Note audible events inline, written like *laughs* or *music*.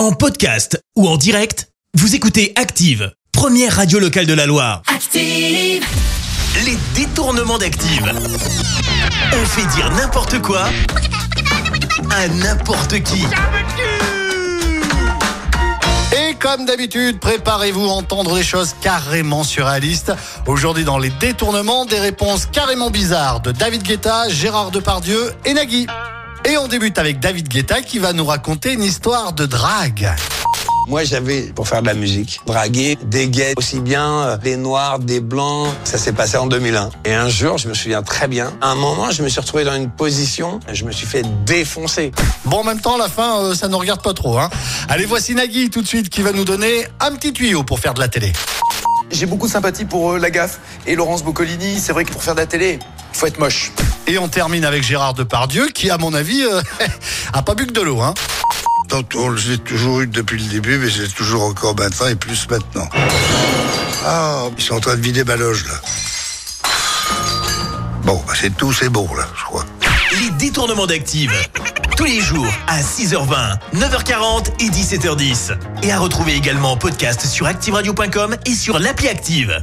En podcast ou en direct, vous écoutez Active, première radio locale de la Loire. Active. Les détournements d'Active. On fait dire n'importe quoi à n'importe qui. Et comme d'habitude, préparez-vous à entendre des choses carrément surréalistes. Aujourd'hui, dans les détournements, des réponses carrément bizarres de David Guetta, Gérard Depardieu et Nagui. Et on débute avec David Guetta qui va nous raconter une histoire de drague. Moi, j'avais, pour faire de la musique, dragué des gays, aussi bien euh, des noirs, des blancs. Ça s'est passé en 2001. Et un jour, je me souviens très bien, à un moment, je me suis retrouvé dans une position, je me suis fait défoncer. Bon, en même temps, la fin, euh, ça ne regarde pas trop. Hein. Allez, voici Nagui tout de suite qui va nous donner un petit tuyau pour faire de la télé. J'ai beaucoup de sympathie pour euh, la gaffe et Laurence Boccolini. C'est vrai que pour faire de la télé, il faut être moche. Et on termine avec Gérard Depardieu qui, à mon avis, euh, *laughs* a pas bu que de l'eau. Hein. J'ai toujours eu depuis le début, mais j'ai toujours encore maintenant et plus maintenant. Ah, ils sont en train de vider ma loge, là. Bon, bah, c'est tout, c'est bon, là, je crois. Les détournements d'Active. Tous les jours à 6h20, 9h40 et 17h10. Et à retrouver également en podcast sur ActiveRadio.com et sur l'appli Active.